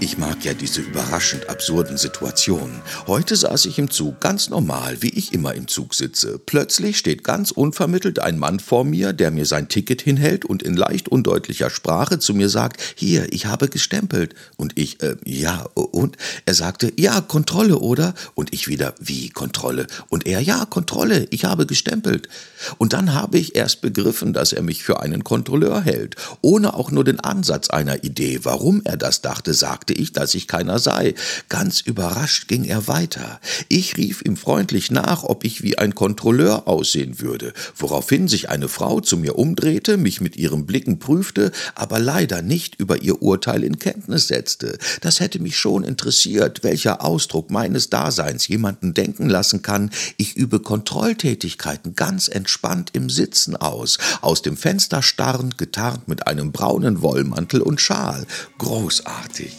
Ich mag ja diese überraschend absurden Situationen. Heute saß ich im Zug, ganz normal, wie ich immer im Zug sitze. Plötzlich steht ganz unvermittelt ein Mann vor mir, der mir sein Ticket hinhält und in leicht undeutlicher Sprache zu mir sagt, hier, ich habe gestempelt. Und ich, äh, ja, und? Er sagte, ja, Kontrolle, oder? Und ich wieder, wie Kontrolle? Und er, ja, Kontrolle, ich habe gestempelt. Und dann habe ich erst begriffen, dass er mich für einen Kontrolleur hält, ohne auch nur den Ansatz einer Idee. Warum er das dachte, sagte sagte ich, dass ich keiner sei. Ganz überrascht ging er weiter. Ich rief ihm freundlich nach, ob ich wie ein Kontrolleur aussehen würde, woraufhin sich eine Frau zu mir umdrehte, mich mit ihren Blicken prüfte, aber leider nicht über ihr Urteil in Kenntnis setzte. Das hätte mich schon interessiert, welcher Ausdruck meines Daseins jemanden denken lassen kann, ich übe Kontrolltätigkeiten ganz entspannt im Sitzen aus, aus dem Fenster starrend, getarnt mit einem braunen Wollmantel und Schal. Großartig.